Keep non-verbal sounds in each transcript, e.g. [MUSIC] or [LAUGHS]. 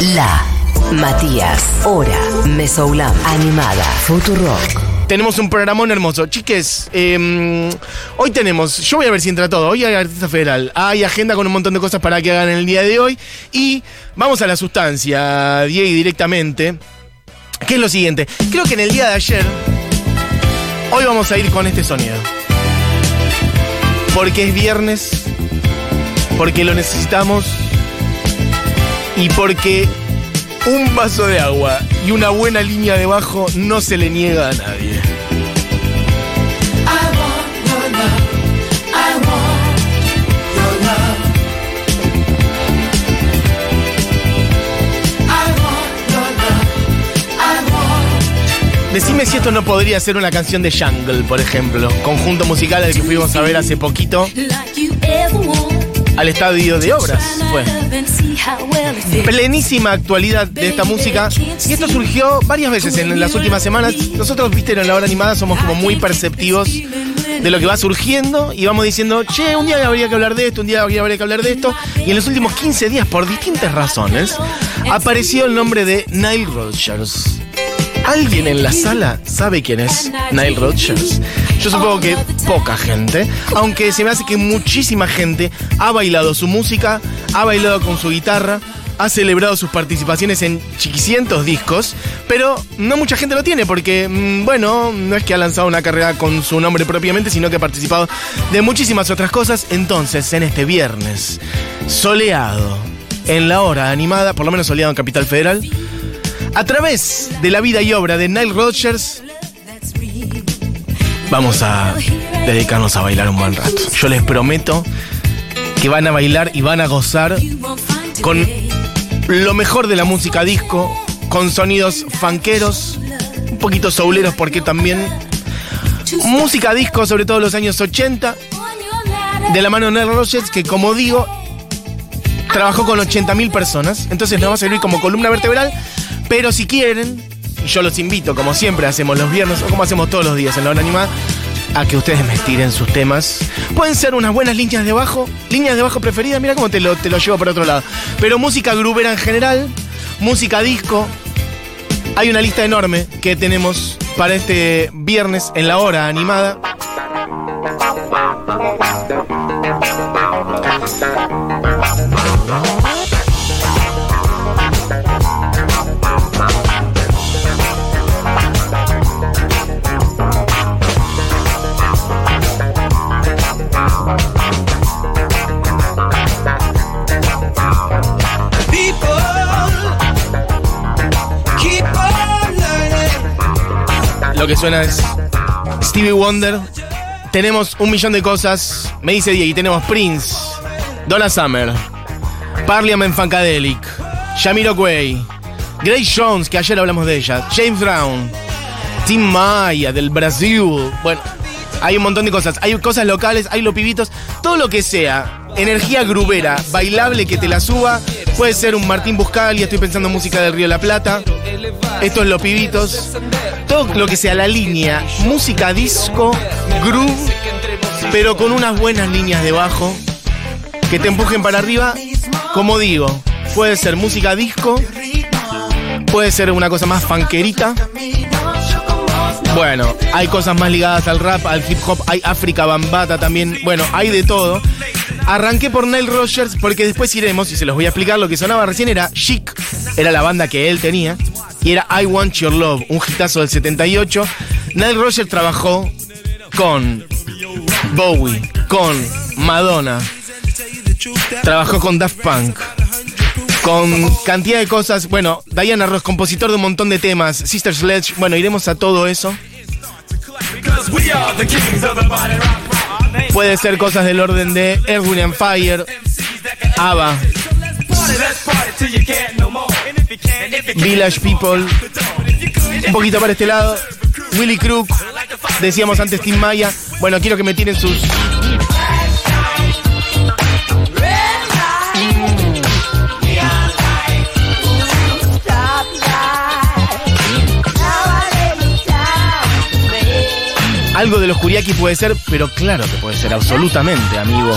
La Matías, Hora, Mesoulam, Animada, Futurock. Tenemos un programón hermoso. Chiques, eh, hoy tenemos, yo voy a ver si entra todo. Hoy hay Artista Federal, hay agenda con un montón de cosas para que hagan el día de hoy. Y vamos a la sustancia, Diego, directamente. Que es lo siguiente. Creo que en el día de ayer, hoy vamos a ir con este sonido. Porque es viernes, porque lo necesitamos y porque un vaso de agua y una buena línea de bajo no se le niega a nadie. Decime si esto no podría ser una canción de Jungle, por ejemplo, conjunto musical al que fuimos a ver hace poquito al estadio de obras. Fue plenísima actualidad de esta música. Y esto surgió varias veces en las últimas semanas. Nosotros, viste, en la hora animada somos como muy perceptivos de lo que va surgiendo y vamos diciendo, che, un día habría que hablar de esto, un día habría que hablar de esto. Y en los últimos 15 días, por distintas razones, apareció el nombre de Nile Rodgers. ¿Alguien en la sala sabe quién es Nile Rodgers? Yo supongo que poca gente, aunque se me hace que muchísima gente ha bailado su música, ha bailado con su guitarra, ha celebrado sus participaciones en chiquicientos discos, pero no mucha gente lo tiene porque, mm, bueno, no es que ha lanzado una carrera con su nombre propiamente, sino que ha participado de muchísimas otras cosas. Entonces, en este viernes, soleado, en la hora animada, por lo menos soleado en Capital Federal, a través de la vida y obra de Nile Rodgers, vamos a dedicarnos a bailar un buen rato. Yo les prometo que van a bailar y van a gozar con lo mejor de la música disco, con sonidos fanqueros, un poquito souleros porque también música disco, sobre todo los años 80, de la mano de Nile Rodgers, que como digo, trabajó con 80.000 personas, entonces nos va a servir como columna vertebral, pero si quieren, y yo los invito, como siempre hacemos los viernes, o como hacemos todos los días en la hora animada, a que ustedes me estiren sus temas. Pueden ser unas buenas líneas de bajo, líneas de bajo preferidas, mira cómo te lo, te lo llevo por otro lado. Pero música grubera en general, música disco. Hay una lista enorme que tenemos para este viernes en la hora animada. Lo que suena es Stevie Wonder. Tenemos un millón de cosas. Me dice Diego, y tenemos Prince, Donna Summer, Parliament Funkadelic, Jamiroquai, Grace Jones, que ayer hablamos de ella, James Brown, Tim Maya del Brasil. Bueno, hay un montón de cosas. Hay cosas locales, hay los pibitos, todo lo que sea. Energía grubera, bailable que te la suba. Puede ser un Martín Buscali, estoy pensando en música del Río de la Plata. Esto es Los Pibitos. Todo lo que sea la línea, música disco, groove, pero con unas buenas líneas de bajo que te empujen para arriba. Como digo, puede ser música disco, puede ser una cosa más fanquerita. Bueno, hay cosas más ligadas al rap, al hip hop, hay África Bambata también. Bueno, hay de todo. Arranqué por Nile Rogers porque después iremos y se los voy a explicar. Lo que sonaba recién era Chic, era la banda que él tenía. Y era I Want Your Love, un hitazo del 78. Nile Rogers trabajó con Bowie, con Madonna. Trabajó con Daft Punk. Con cantidad de cosas. Bueno, Diana Ross, compositor de un montón de temas. Sister Sledge. Bueno, iremos a todo eso. Puede ser cosas del orden de Erwin and Fire, ABBA, Village People, un poquito para este lado, Willy Crook, decíamos antes Tim Maya. Bueno, quiero que me tiren sus. Algo de los Kuriaki puede ser, pero claro que puede ser, absolutamente, amigo.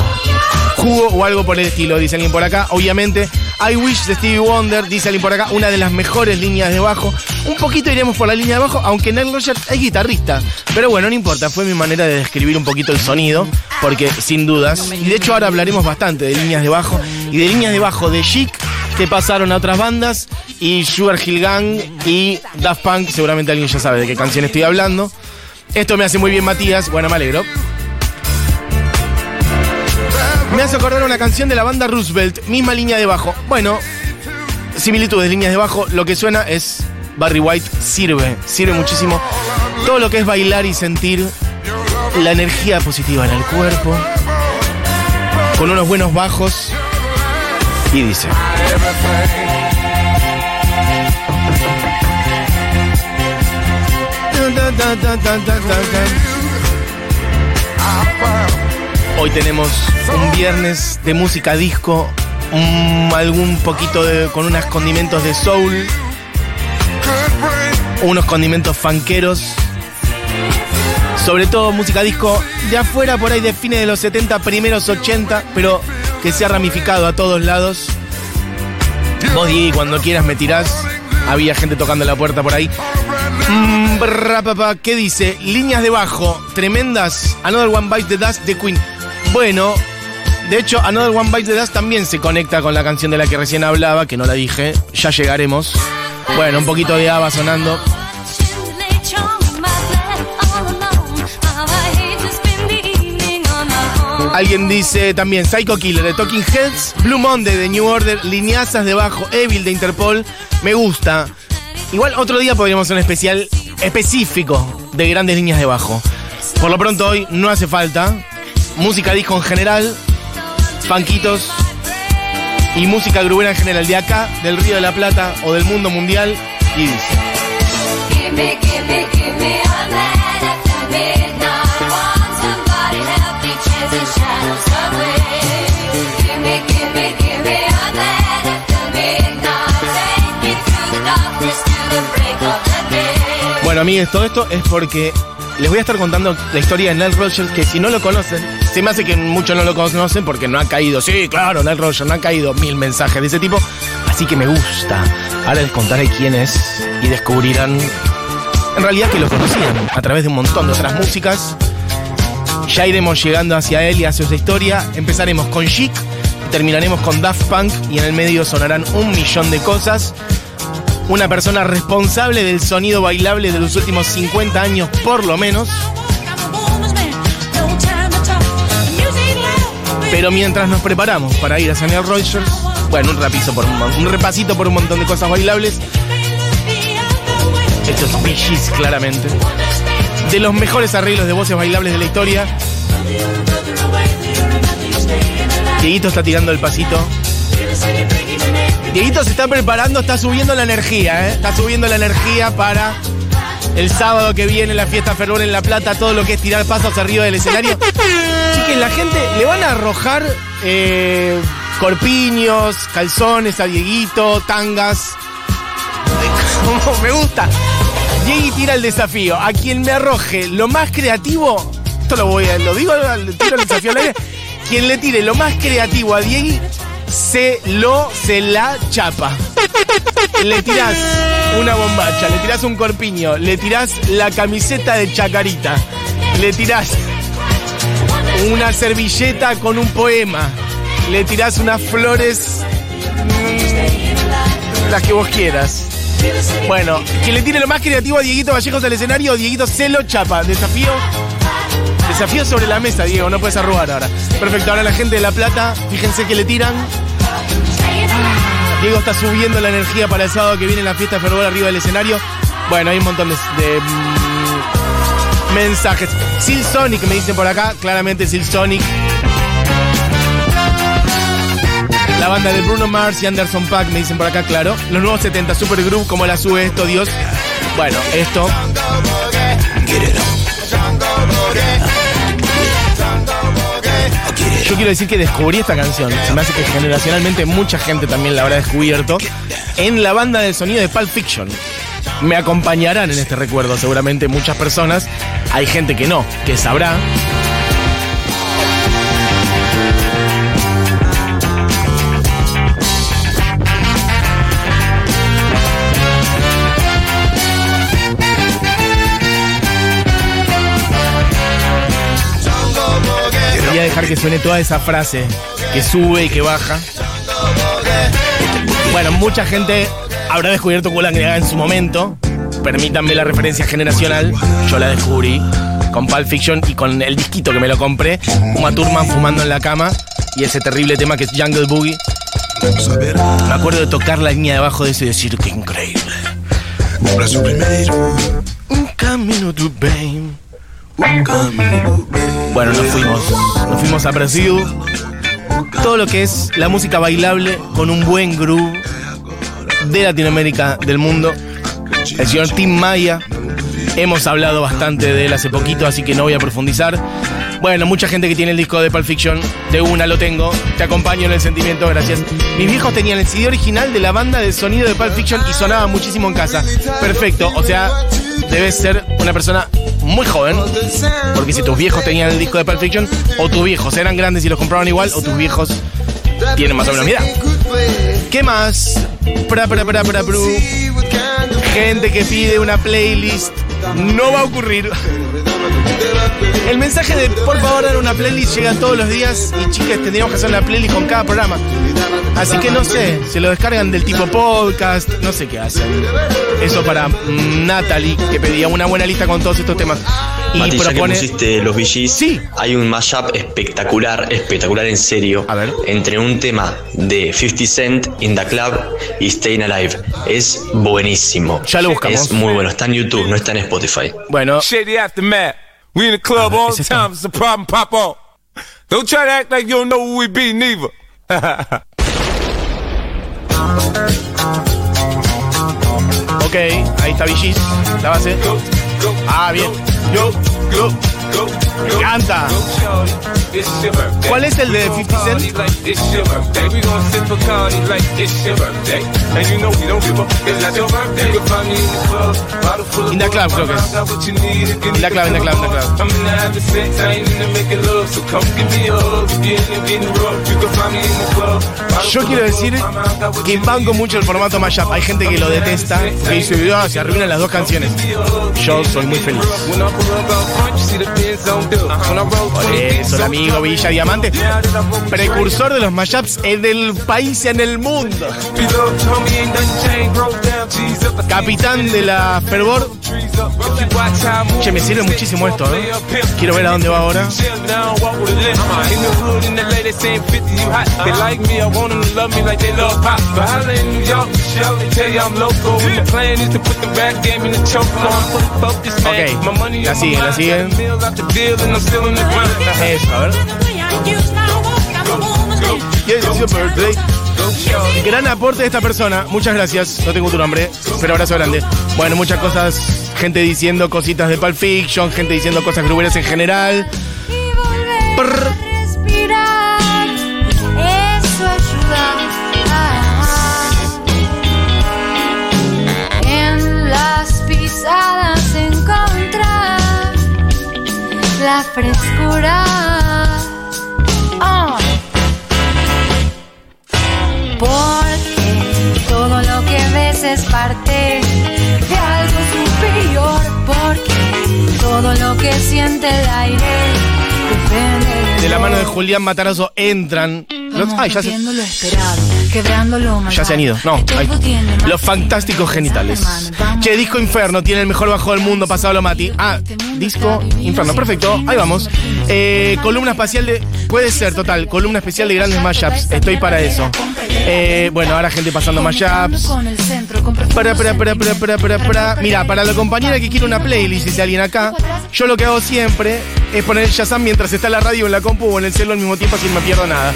Jugo o algo por el estilo, dice alguien por acá. Obviamente, I Wish de Stevie Wonder, dice alguien por acá, una de las mejores líneas de bajo. Un poquito iremos por la línea de bajo, aunque Nile Rogers es guitarrista. Pero bueno, no importa, fue mi manera de describir un poquito el sonido, porque sin dudas, y de hecho ahora hablaremos bastante de líneas de bajo y de líneas de bajo de Chic que pasaron a otras bandas y Sugar Hill Gang y Daft Punk, seguramente alguien ya sabe de qué canción estoy hablando. Esto me hace muy bien Matías, bueno, me alegro. Me hace acordar una canción de la banda Roosevelt, misma línea de bajo. Bueno, similitudes, líneas de bajo, lo que suena es Barry White, sirve, sirve muchísimo. Todo lo que es bailar y sentir la energía positiva en el cuerpo, con unos buenos bajos. Y dice. Hoy tenemos un viernes de música disco, algún poquito de, con unos condimentos de soul, unos condimentos fanqueros, sobre todo música disco de afuera por ahí de fines de los 70, primeros 80, pero que se ha ramificado a todos lados. Vos, Diego, cuando quieras me tirás. Había gente tocando la puerta por ahí. Mm, brra, papá, ¿Qué dice? Líneas de bajo, tremendas. Another One Bite the Dust de Queen. Bueno, de hecho, Another One Bite the Dust también se conecta con la canción de la que recién hablaba, que no la dije. Ya llegaremos. Bueno, un poquito de ABBA sonando. Alguien dice también Psycho Killer de Talking Heads, Blue Monday de New Order, Lineazas de bajo, Evil de Interpol. Me gusta. Igual otro día podríamos hacer un especial específico de grandes líneas de bajo. Por lo pronto hoy no hace falta. Música disco en general, panquitos y música grubera en general de acá, del Río de la Plata o del mundo mundial. Y dice. Bueno, amigues, todo esto es porque les voy a estar contando la historia de Nile Rogers, que si no lo conocen, se me hace que muchos no lo conocen porque no ha caído. Sí, claro, Nile Rogers, no ha caído mil mensajes de ese tipo. Así que me gusta. Ahora les contaré quién es y descubrirán en realidad que lo conocían a través de un montón de otras músicas. Ya iremos llegando hacia él y hacia su historia. Empezaremos con Chic, terminaremos con Daft Punk y en el medio sonarán un millón de cosas. Una persona responsable del sonido bailable de los últimos 50 años por lo menos. Pero mientras nos preparamos para ir a Samuel Rogers, bueno, un, rapizo por un, repasito por un montón de cosas bailables. Esto es Bee Gees, claramente. De los mejores arreglos de voces bailables de la historia. Dieguito está tirando el pasito. Dieguito se está preparando, está subiendo la energía, ¿eh? Está subiendo la energía para el sábado que viene la fiesta Fervor en La Plata, todo lo que es tirar pasos arriba del escenario. Chiques, la gente le van a arrojar eh, corpiños, calzones a Dieguito, tangas. Como me gusta. Diego tira el desafío. A quien me arroje lo más creativo, esto lo voy a, lo digo, tiro el desafío al aire. Quien le tire lo más creativo a Diego, se lo, se la chapa. Le tirás una bombacha, le tirás un corpiño, le tirás la camiseta de chacarita, le tirás una servilleta con un poema, le tirás unas flores, mm, las que vos quieras. Bueno, que le tire lo más creativo a Dieguito Vallejos al escenario, Dieguito se lo chapa. Desafío. Desafío sobre la mesa, Diego, no puedes arrugar ahora. Perfecto, ahora la gente de La Plata, fíjense que le tiran. Diego está subiendo la energía para el sábado que viene la fiesta de fervor arriba del escenario. Bueno, hay un montón de, mm, mensajes. Sil Sonic me dicen por acá, claramente Sil Sonic. La banda de Bruno Mars y Anderson Paak me dicen por acá, claro. Los nuevos 70 Supergroup, como la sube esto, Dios. Bueno, esto. Yo quiero decir que descubrí esta canción. Se me hace que generacionalmente mucha gente también la habrá descubierto. En la banda del sonido de Pulp Fiction. Me acompañarán en este recuerdo seguramente muchas personas. Hay gente que no, que sabrá. Dejar que suene toda esa frase que sube y que baja. Bueno, mucha gente habrá descubierto and en su momento. Permítanme la referencia generacional. Yo la descubrí con Pulp Fiction y con el disquito que me lo compré. Uma Thurman fumando en la cama y ese terrible tema que es Jungle Boogie. Me acuerdo de tocar la línea de abajo de eso y decir que increíble. Un camino to Bain. Bueno, nos fuimos. Nos fuimos a Brasil. Todo lo que es la música bailable con un buen groove de Latinoamérica, del mundo. El señor Tim Maya. Hemos hablado bastante de él hace poquito, así que no voy a profundizar. Bueno, mucha gente que tiene el disco de Pulp Fiction, de una lo tengo. Te acompaño en el sentimiento, gracias. Mis viejos tenían el CD original de la banda de sonido de Pulp Fiction y sonaba muchísimo en casa. Perfecto, o sea, debes ser una persona muy joven, porque si tus viejos tenían el disco de Pulp Fiction, o tus viejos eran grandes y los compraban igual, o tus viejos tienen más o menos mi edad. ¿Qué más? Pra, pra, pra, pra. Gente que pide una playlist. No va a ocurrir. El mensaje de por favor dar una playlist llega todos los días y chicas tendríamos que hacer una playlist con cada programa. Así que no sé, se lo descargan del tipo podcast, no sé qué hacen. Eso para mm, Natalie, que pedía una buena lista con todos estos temas. Y Mati, ya que propone. pusiste los VGs, Sí. hay un mashup espectacular, espectacular en serio, A ver. entre un tema de 50 Cent, In the Club y Staying Alive. Es buenísimo. Ya lo buscamos. Es muy bueno, está en YouTube, no está en Spotify. Bueno, Shady Aftermath. We in the club ver, all the time. It's a problem, pop on. Don't try to act like you don't know who we be, neither. [LAUGHS] ok, ahí está VGs, la base. Ah, bien. Yo, yo, me encanta. ¿Cuál es el de 50 Cent? In creo que es. In the Club, in the Club. Yo quiero decir que banco mucho el formato mashup. Hay gente que lo detesta, que dice, "Ah, se arruinan las dos canciones. Yo soy muy feliz. Por eso, el amigo Villa Diamante, precursor de los mashups en el país y en el mundo. Capitán de la Fervor. Che, me sirve muchísimo esto, ¿eh? Quiero ver a dónde va ahora. Ok, la siguen, la siguen. Eso, a ver. Yes, it's your birthday. Gran aporte de esta persona. Muchas gracias. No tengo tu nombre, pero abrazo grande. Bueno, muchas cosas. Gente diciendo cositas de Pulp Fiction, gente diciendo cosas gruberas en general. Prr. La frescura. Ah. Porque todo lo que ves es parte de algo superior. Porque todo lo que siente el aire depende De la mano de Julián Matarazo entran. los- ay, ya se, lo esperado, ya se han ido. No, ay. Los fantásticos genitales. Che, Disco Inferno tiene el mejor bajo del mundo, pasado Mati. Ah, Disco Inferno, perfecto. Ahí vamos. Eh, columna espacial de. Puede ser, total. Columna especial de grandes mashups. Estoy para eso. Eh, bueno, ahora gente pasando mashups. Para, para, para, para, para, para, para. Mira, para la compañera que quiere una playlist, dice alguien acá, yo lo que hago siempre es poner el Shazam mientras está la radio, en la compu o en el celo al mismo tiempo, así no me pierdo nada.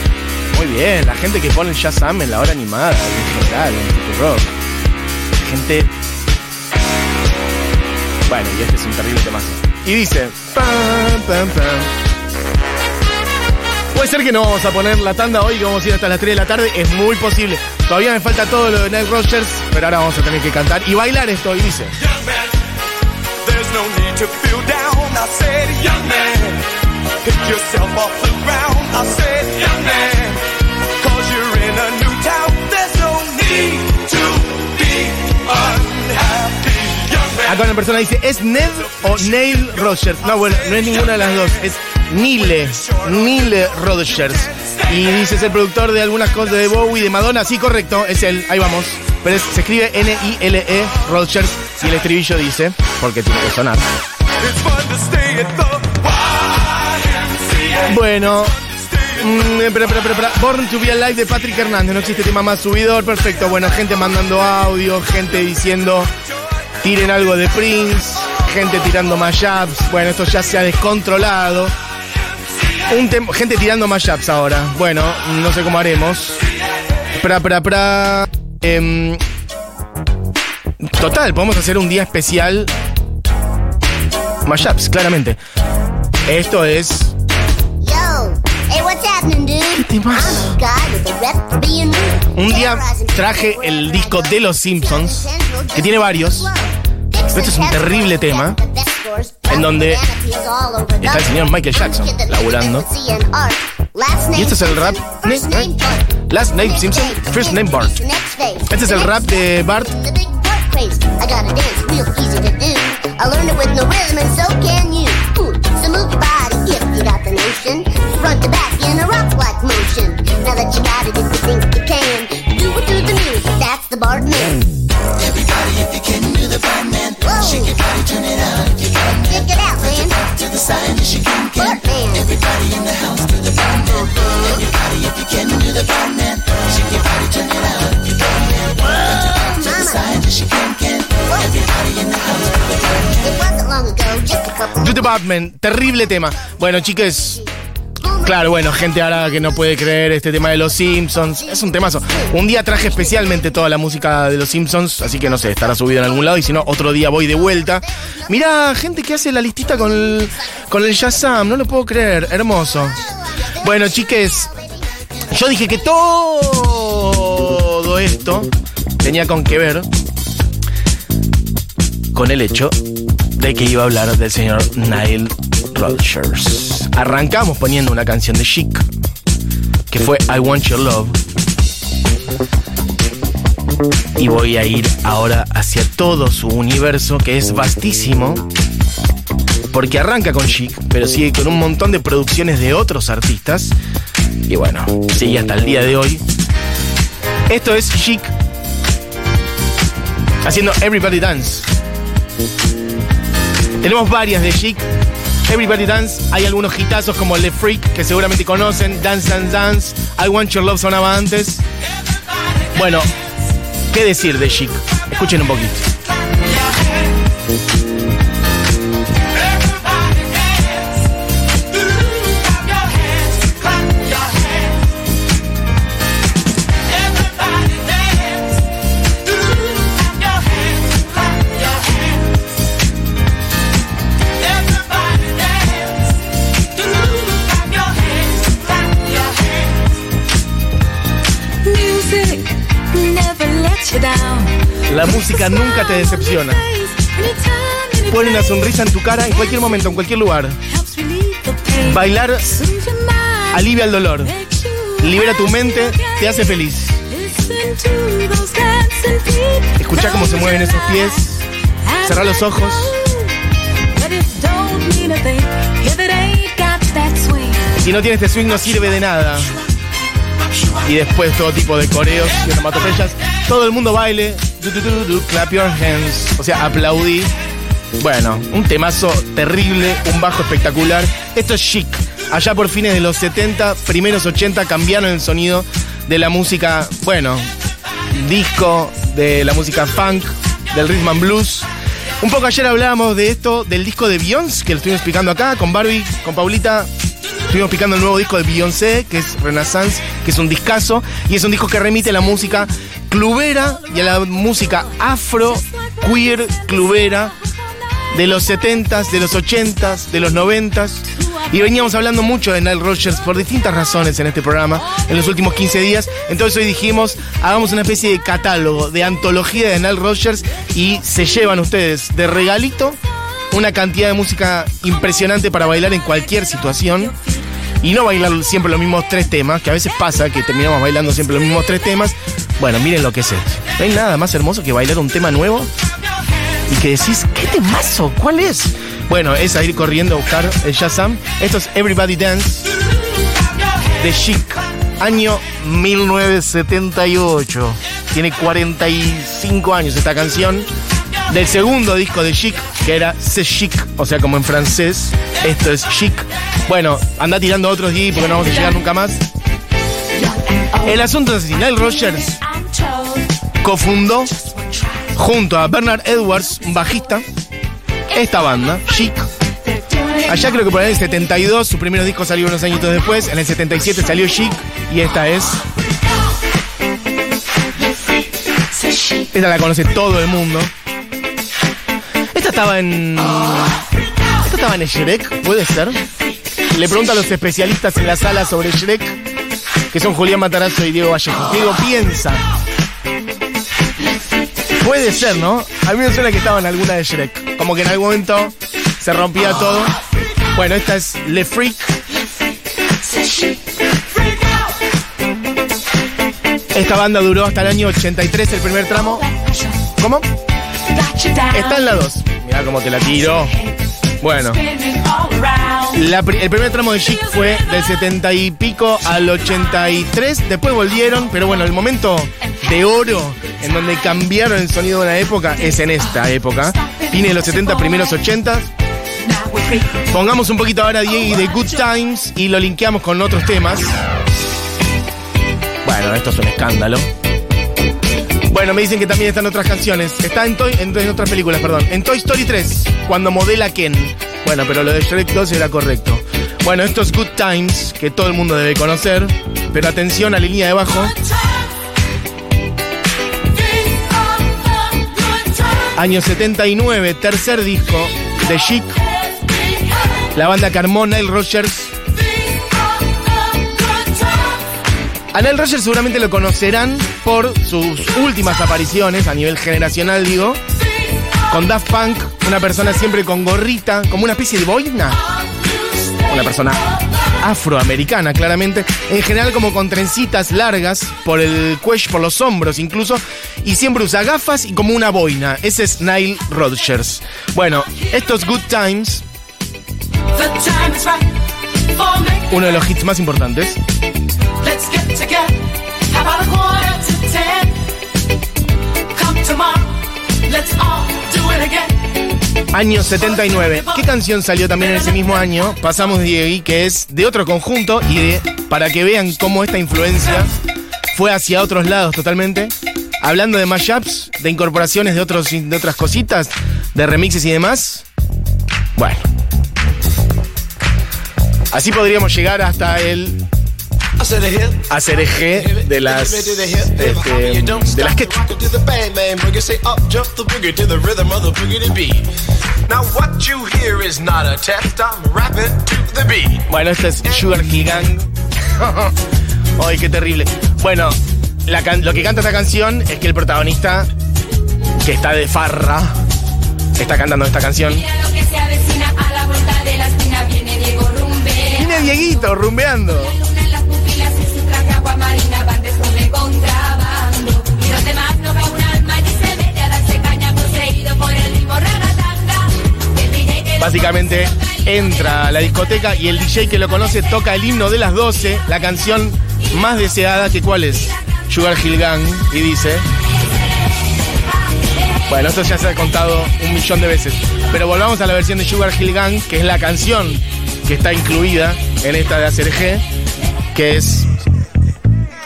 Muy bien, la gente que pone el Shazam en la hora animada, en general, en Rock. Gente. Bueno, y este es un terrible temazo. Y dice. pam, pam, pam. Puede ser que no vamos a poner la tanda hoy, que vamos a ir hasta las 3 de la tarde. Es muy posible. Todavía me falta todo lo de Night Rogers, pero ahora vamos a tener que cantar y bailar esto. Y dice: Young man, there's no need to feel down. I said, young man, pick yourself off the ground. I said, young man, cause you're in a new town. There's no need to be Acá una persona dice: ¿es Ned o Neil Rogers? No, bueno, no es ninguna de las dos. Es Nile, Nile Rodgers. Y dice, es el productor de algunas cosas de Bowie, de Madonna. Sí, correcto, es él, ahí vamos. Pero se escribe N-I-L-E Rodgers y el estribillo dice, porque tiene que sonar. Bueno, mm, espera, espera, espera, espera. Born to be Alive de Patrick Hernández. No existe tema más subidor. Perfecto. Bueno, gente mandando audio, gente diciendo tiren algo de Prince, gente tirando mashups. Bueno, esto ya se ha descontrolado. Un gente tirando mashups ahora. Bueno, no sé cómo haremos. Pra, pra, pra. Em, total, podemos hacer un día especial. Mashups, claramente. Esto es Yo, hey, what's happening, dude? Un día traje el disco de Los Simpsons, que tiene varios. Este es un terrible tema, en donde está el señor Michael Jackson laburando. Y este es el rap. Last name Simpson, first name Bart. Este es el rap de Bart. Front to back in a rock-like motion. Now that you got it, if To the side as you can. Bart man. Everybody in the house do the Bart man. Everybody, if you can do the Bart man, shake your body, turn it out if you can. To the side as you can, can. Everybody in the house do the Bart man. It wasn't long ago, just a couple. Do the Batman, terrible tema. Bueno, chiques, claro, bueno, gente ahora que no puede creer este tema de los Simpsons. Es un temazo. Un día traje especialmente toda la música de los Simpsons, así que no sé, estará subido en algún lado y si no, otro día voy de vuelta. Mirá, gente que hace la listita con el, con el Shazam, no lo puedo creer, hermoso. Bueno, chiques, yo dije que todo esto tenía con que ver con el hecho de que iba a hablar del señor Nile Rodgers. Arrancamos poniendo una canción de Chic, que fue I Want Your Love. Y voy a ir ahora hacia todo su universo, que es vastísimo, porque arranca con Chic, pero sigue con un montón de producciones de otros artistas. Y bueno, sigue hasta el día de hoy. Esto es Chic haciendo Everybody Dance. Tenemos varias de Chic. Everybody Dance. Hay algunos hitazos como Le Freak que seguramente conocen. Dance Dance Dance. I Want Your Love sonaba antes. Bueno, ¿qué decir de Chic? Escuchen un poquito. Nunca te decepciona. Pone una sonrisa en tu cara en cualquier momento, en cualquier lugar. Bailar alivia el dolor. Libera tu mente, te hace feliz. Escucha cómo se mueven esos pies. Cerrá los ojos. Si no tienes este swing no sirve de nada. Y después todo tipo de coreos y onomatopeyas. Todo el mundo baile. Clap your hands. O sea, aplaudí. Bueno, un temazo terrible, un bajo espectacular. Esto es chic. Allá por fines de los 70, primeros 80 cambiaron el sonido de la música, bueno, disco, de la música funk, del rhythm and blues. Un poco ayer hablábamos de esto, del disco de Beyoncé, que lo estuvimos explicando acá, con Barbie, con Paulita. Estuvimos explicando el nuevo disco de Beyoncé, que es Renaissance, que es un discazo, y es un disco que remite la música clubera y a la música afro, queer, clubera, de los 70s, de los 80s, de los 90s. Y veníamos hablando mucho de Nile Rodgers por distintas razones en este programa en los últimos 15 días. Entonces hoy dijimos, hagamos una especie de catálogo, de antología de Nile Rodgers y se llevan ustedes de regalito una cantidad de música impresionante para bailar en cualquier situación. Y no bailar siempre los mismos tres temas, que a veces pasa que terminamos bailando siempre los mismos tres temas. Bueno, miren lo que es esto. No hay nada más hermoso que bailar un tema nuevo y que decís, ¿qué temazo? ¿Cuál es? Bueno, es a ir corriendo a buscar el Shazam. Esto es Everybody Dance de Chic, año 1978. Tiene 45 años esta canción. Del segundo disco de Chic, que era C'est Chic, o sea, como en francés. Esto es Chic. Bueno, anda tirando otros días porque no vamos a llegar nunca más. El asunto es Nile Rogers cofundó junto a Bernard Edwards, un bajista, esta banda, Chic. Allá creo que por ahí en el 72, su primer disco salió unos añitos después, en el 77 salió Chic y esta es... Esta la conoce todo el mundo. Esta estaba en... Esta estaba en Shrek, puede ser. Le pregunto a los especialistas en la sala sobre Shrek, que son Julián Matarazo y Diego Vallejo. Diego, piensa. Puede ser, ¿no? A mí me suena que estaba en alguna de Shrek. Como que en algún momento se rompía todo. Bueno, esta es Le Freak. Esta banda duró hasta el año 83, el primer tramo. ¿Cómo? Está en la 2. Mirá cómo te la tiro. Bueno. El primer tramo de Chic fue del 70 y pico al 83. Después volvieron, pero bueno, el momento de oro en donde cambiaron el sonido de una época es en esta época. Fines de los 70, primeros 80. Pongamos un poquito ahora Diego de Good Times y lo linkeamos con otros temas. Bueno, esto es un escándalo. Bueno, me dicen que también están otras canciones. Está en, Toy- en, en otras películas, perdón. En Toy Story 3, cuando modela Ken. Bueno, pero lo de Shrek 2 era correcto. Bueno, esto es Good Times, que todo el mundo debe conocer. Pero atención a la línea de bajo. Año 79, tercer disco de Chic. La banda Carmona, el Rogers. A Nile Rogers seguramente lo conocerán por sus últimas apariciones, a nivel generacional digo, con Daft Punk, una persona siempre con gorrita, como una especie de boina. Una persona afroamericana, claramente. En general como con trencitas largas por el cuello, por los hombros incluso. Y siempre usa gafas y como una boina. Ese es Nile Rodgers. Bueno, estos Good Times, uno de los hits más importantes. Año 79. ¿Qué canción salió también en ese mismo año? Pasamos ahí, que es de otro conjunto y de, para que vean cómo esta influencia fue hacia otros lados totalmente. Hablando de mashups, de incorporaciones de, otros, de otras cositas, de remixes y demás. Bueno. Así podríamos llegar hasta el. ACRG de las, este, de las que. Bueno, este es Sugar Hill. [LAUGHS] Ay, qué terrible. Bueno, la can- lo que canta esta canción es que el protagonista, que está de farra, está cantando esta canción. Mira lo que se avecina a la vuelta de la esquina viene Diego Rumbe. Viene Dieguito rumbeando. Luna en las pupilas y su traje agua marina van de sobre contrabando. Y los demás no ve un alma y se mete a darse caña poseído por el ritmo ragatanga. El DJ que lo Básicamente entra a la discoteca y el DJ que lo conoce toca el himno de las 12, la canción más deseada, que cuál es? Sugar Hill Gang, y dice... Bueno, esto ya se ha contado un millón de veces. Pero volvamos a la versión de Sugar Hill Gang, que es la canción que está incluida en esta de ACRG, que es...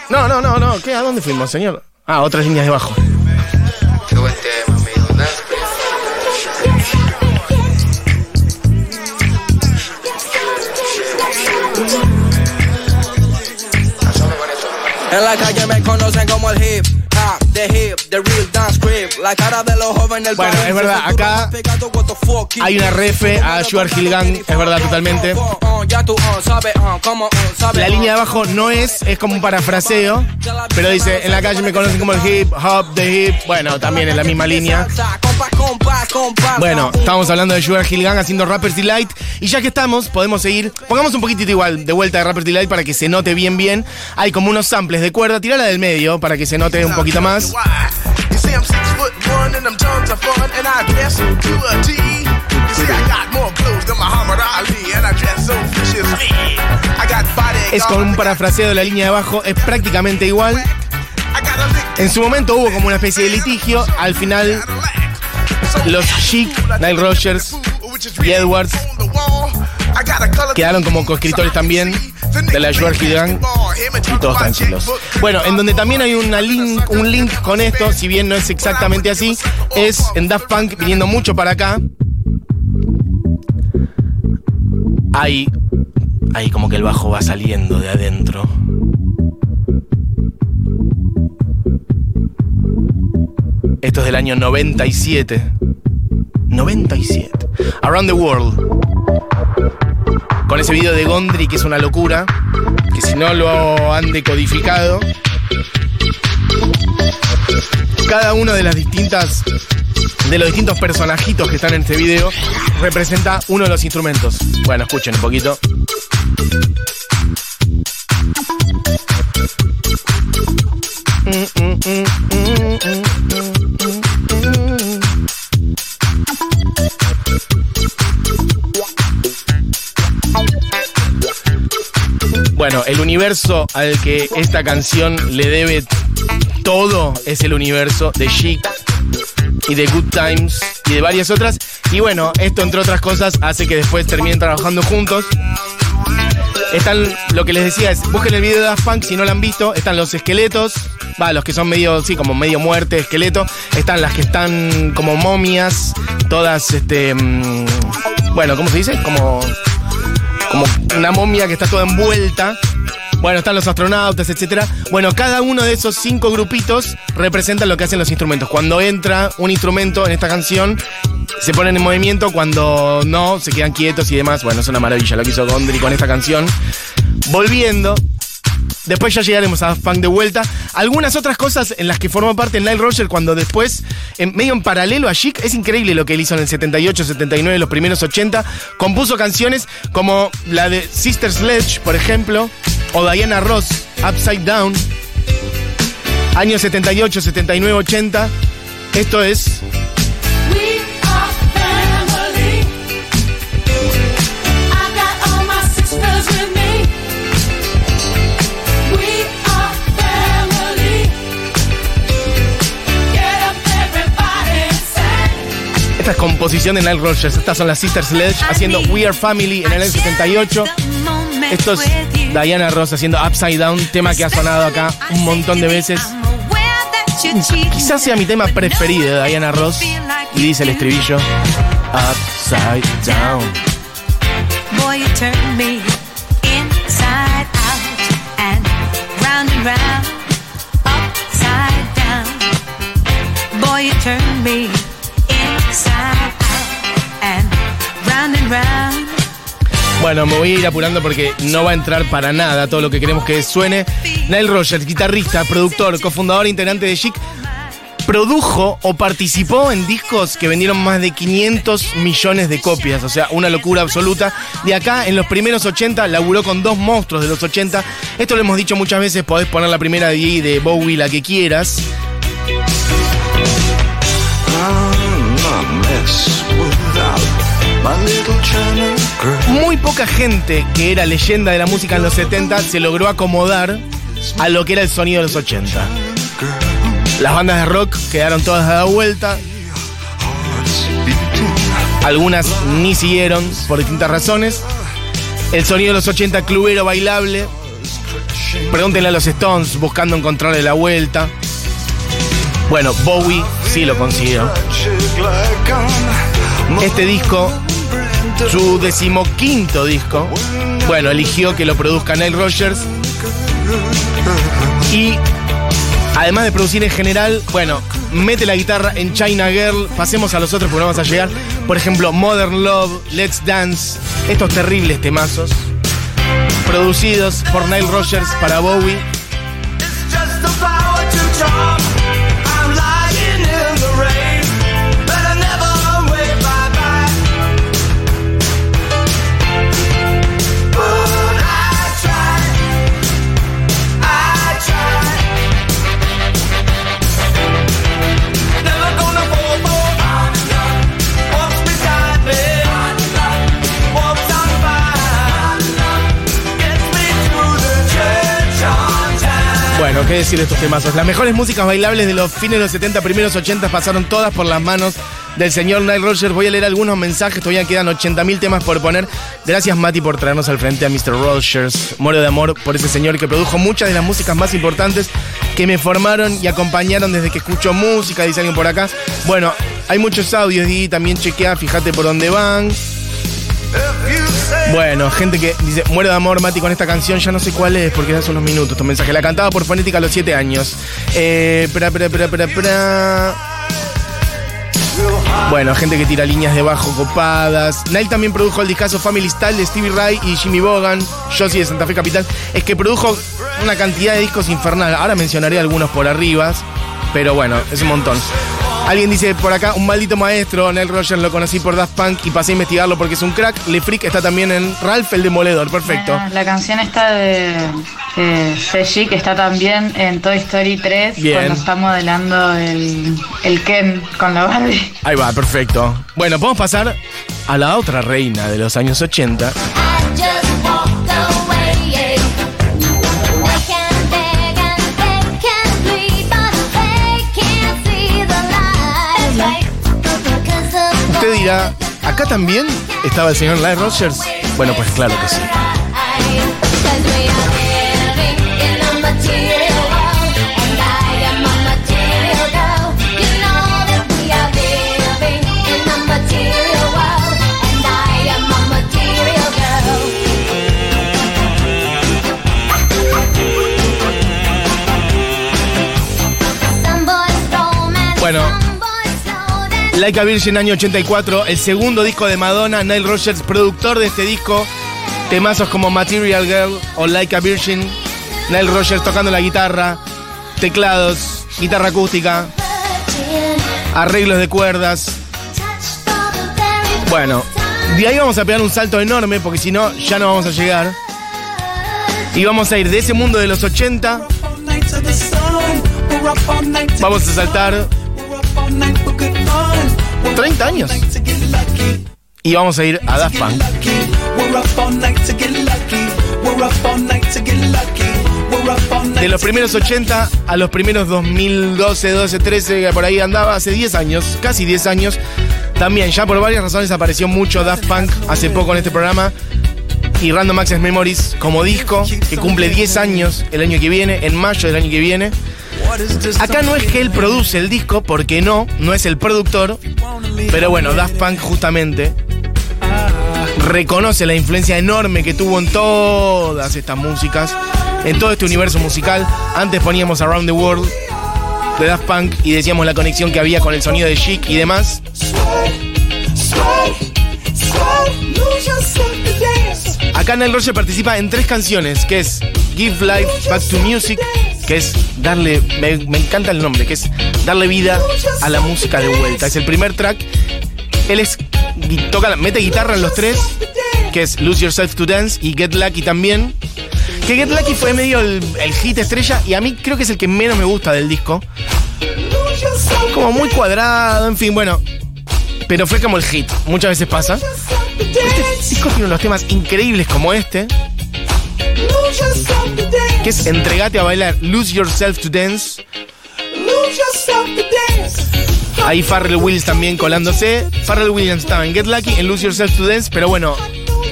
No, no, no, no, ¿qué? ¿A dónde fuimos, señor? Ah, otras líneas de conocen como el hip Bueno, es verdad, acá hay una refe a Sugar Hill Gang, es verdad, totalmente. La línea de abajo no es, es como un parafraseo, pero dice, en la calle me conocen como el hip hop, the hip, bueno, también en la misma línea. Bueno, estamos hablando de Sugar Hill Gang haciendo Rappers Delight, y ya que estamos, podemos seguir, pongamos un poquitito igual de vuelta de Rappers Delight para que se note bien bien. Hay como unos samples de cuerda, tirala del medio para que se note un poquito más. Why? You see, I'm six foot one and I'm tons of fun, and I guess to a T. You see, I got more clothes than Muhammad Ali, and I dress so viciously. I got bodyguards. Es con un parafraseo de la línea de abajo, es prácticamente igual. En su momento hubo como una especie de litigio, al final los Chic, Nile Rogers y Edwards quedaron como coescritores también de la George Gang y todos tranquilos. Bueno, en donde también hay una link, un link con esto, si bien no es exactamente así, es en Daft Punk viniendo mucho para acá. Hay, hay como que el bajo va saliendo de adentro. Esto es del año 97. 97. Around the World. Con ese video de Gondry que es una locura. Que si no lo han decodificado. Cada uno de las distintas. De los distintos personajitos que están en este video representa uno de los instrumentos. Bueno, escuchen un poquito. Universo al que esta canción le debe todo es el universo de Chic y de Good Times y de varias otras. Y bueno, esto entre otras cosas hace que después terminen trabajando juntos. Están, lo que les decía es, busquen el video de Daft si no lo han visto, están los esqueletos, va, los que son medio, sí, como medio muerte, esqueleto, están las que están como momias, todas, este, mm, bueno, ¿cómo se dice? Como como una momia que está toda envuelta. Bueno, están los astronautas, etcétera. Bueno, cada uno de esos cinco grupitos representa lo que hacen los instrumentos. Cuando entra un instrumento en esta canción, se ponen en movimiento. Cuando no, se quedan quietos y demás. Bueno, es una maravilla lo que hizo Gondry con esta canción. Volviendo. Después ya llegaremos a Daft Punk de vuelta. Algunas otras cosas en las que formó parte Nile Roger cuando después, en, medio en paralelo a Chic, es increíble lo que él hizo en el 78, 79, los primeros 80. Compuso canciones como la de Sister Sledge, por ejemplo, o Diana Ross, Upside Down. Años 78, 79, 80. Esto es Esta es composición de Nile Rogers. Estas son las Sister Sledge haciendo We Are Family en el año 78. Esto es Diana Ross haciendo Upside Down, tema que ha sonado acá un montón de veces. Quizás sea mi tema preferido de Diana Ross. Y dice el estribillo Upside Down. Boy, you turn me inside out and round and round, upside down. Boy, you turn me Bueno, me voy a ir apurando porque no va a entrar para nada todo lo que queremos que suene. Nile Rogers, guitarrista, productor, cofundador integrante de Chic, produjo o participó en discos que vendieron más de 500 millones de copias, o sea, una locura absoluta. De acá, en los primeros 80, laburó con dos monstruos de los 80. Esto lo hemos dicho muchas veces, podés poner la primera de Bowie, la que quieras. Muy poca gente que era leyenda de la música en los 70 se logró acomodar a lo que era el sonido de los 80. Las bandas de rock quedaron todas a la vuelta. Algunas ni siguieron por distintas razones. El sonido de los 80 clubero bailable. Pregúntenle a los Stones buscando encontrarle la vuelta. Bueno, Bowie sí lo consiguió. Este disco, su decimoquinto disco, bueno, eligió que lo produzca Nile Rogers. Y además de producir en general, bueno, mete la guitarra en China Girl. Pasemos a los otros porque no vamos a llegar. Por ejemplo, Modern Love, Let's Dance, estos terribles temazos. Producidos por Nile Rogers para Bowie. Qué decir de estos temazos. Las mejores músicas bailables de los fines de los 70, primeros 80 pasaron todas por las manos del señor Nile Rogers. Voy a leer algunos mensajes, todavía quedan 80.000 temas por poner. Gracias Mati por traernos al frente a Mr. Rogers. Muero de amor por ese señor que produjo muchas de las músicas más importantes que me formaron y acompañaron desde que escucho música, dice alguien por acá. Bueno, hay muchos audios y también chequea, fíjate por dónde van. Bueno, gente que dice, muero de amor, Mati, con esta canción, ya no sé cuál es, porque ya son los minutos tu mensaje. La cantaba por fonética a los 7 años. Eh, pra, pra, pra. Bueno, gente que tira líneas de bajo copadas. Nile también produjo el discazo Family Style de Stevie Ray y Jimmy Bogan, Josie de Santa Fe Capital. Es que produjo una cantidad de discos infernal. Ahora mencionaré algunos por arriba, pero bueno, es un montón. Alguien dice por acá, un maldito maestro, Nile Rogers lo conocí por Daft Punk y pasé a investigarlo porque es un crack. Le Freak está también en Ralph el Demoledor, perfecto. La canción está de eh, Seji, que está también en Toy Story 3, Bien. cuando está modelando el, el Ken con la Barbie. Ahí va, perfecto. Bueno, podemos pasar a la otra reina de los años 80. Dirá, ¿acá también estaba el señor Nile Rogers? Bueno, pues claro que sí. Bueno. Like a Virgin año 84, el segundo disco de Madonna, Nile Rogers, productor de este disco. Temazos como Material Girl o Like a Virgin. Nile Rogers tocando la guitarra, teclados, guitarra acústica, arreglos de cuerdas. Bueno, de ahí vamos a pegar un salto enorme porque si no, ya no vamos a llegar. Y vamos a ir de ese mundo de los 80, vamos a saltar 30 años. Y vamos a ir a Daft Punk. De los primeros 80 a los primeros 2012, 12, 13, que por ahí andaba hace 10 años, casi 10 años. También, ya por varias razones apareció mucho Daft Punk hace poco en este programa. Y Random Access Memories como disco, que cumple 10 años el año que viene, en mayo del año que viene. Acá no es que él produce el disco, porque no, no es el productor. Pero bueno, Daft Punk justamente reconoce la influencia enorme que tuvo en todas estas músicas, en todo este universo musical. Antes poníamos Around the World de Daft Punk y decíamos la conexión que había con el sonido de Chic y demás. Acá Nile Rogers participa en tres canciones, que es Give Life Back to Music, que es darle, me, me encanta el nombre, que es darle vida a la música de vuelta. Es el primer track. Él es, toca, mete guitarra en los tres, que es Lose Yourself to Dance y Get Lucky también. Que Get Lucky fue medio el, el hit estrella y a mí creo que es el que menos me gusta del disco. Como muy cuadrado, en fin, bueno. Pero fue como el hit, muchas veces pasa. Este disco tiene unos temas increíbles como este, que es Entregate a bailar, Lose Yourself to Dance. Ahí Farrell Williams también colándose. Farrell Williams estaba en Get Lucky, en Lose Yourself to Dance, pero bueno,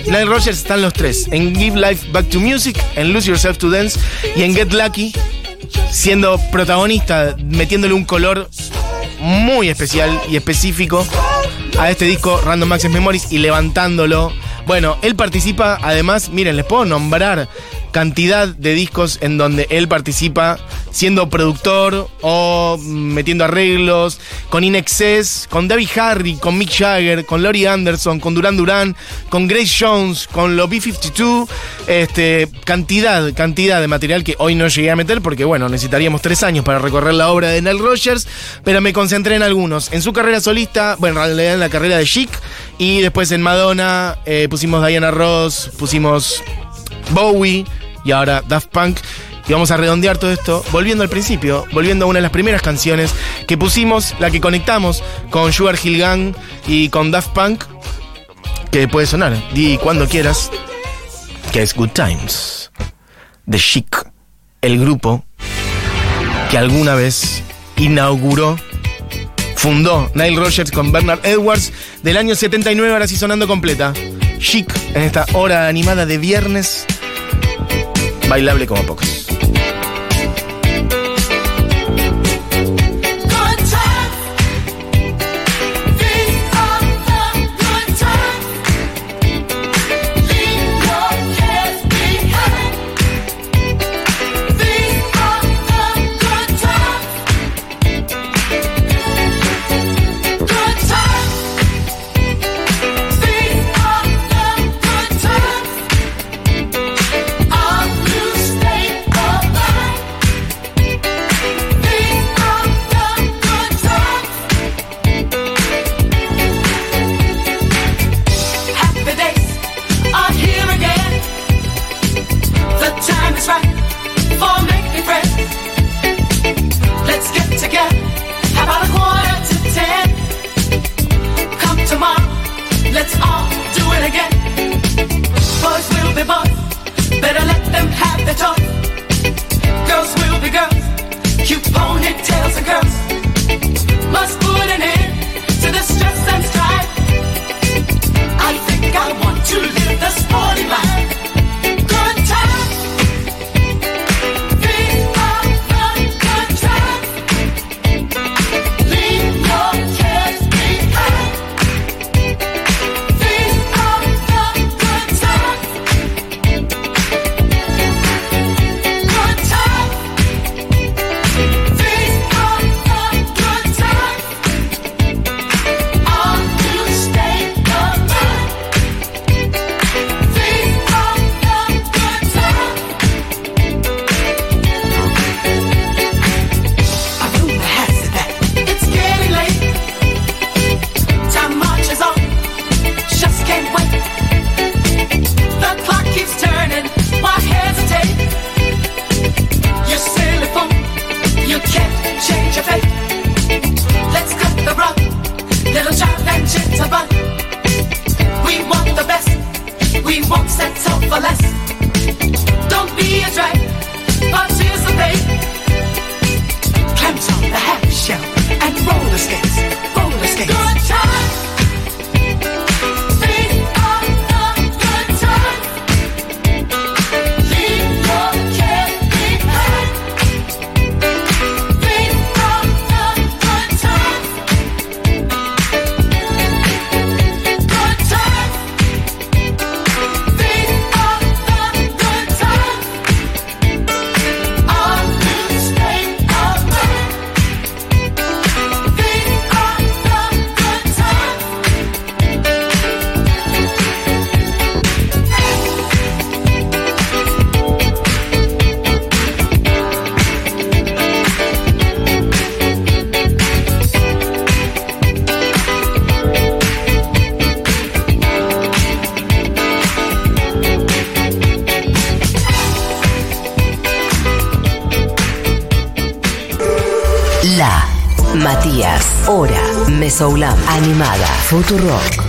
Nile Rogers están los tres. En Give Life Back to Music, en Lose Yourself to Dance y en Get Lucky, siendo protagonista, metiéndole un color muy especial y específico a este disco Random Access Memories y levantándolo. Bueno, él participa, además, miren, les puedo nombrar cantidad de discos en donde él participa siendo productor o metiendo arreglos, con Inexcess, con David Harry, con Mick Jagger, con Laurie Anderson, con Duran Duran, con Grace Jones, con los B-52, este, cantidad, cantidad de material que hoy no llegué a meter porque, bueno, necesitaríamos tres años para recorrer la obra de Nile Rogers, pero me concentré en algunos. En su carrera solista, bueno, en realidad en la carrera de Chic, y después en Madonna eh, pusimos Diana Ross, pusimos Bowie y ahora Daft Punk. Y vamos a redondear todo esto volviendo al principio, volviendo a una de las primeras canciones que pusimos, la que conectamos con Sugar Hill Gang y con Daft Punk, que puede sonar, di cuando quieras, que es Good Times, The Chic, el grupo que alguna vez inauguró fundó Nile Rogers con Bernard Edwards del año 79, ahora sí sonando completa. Chic en esta hora animada de viernes bailable como pocas. settle for less. Don't be a drag, participate. The and roller skates, roller skates. Good time. Soulab, Animada, Futurock.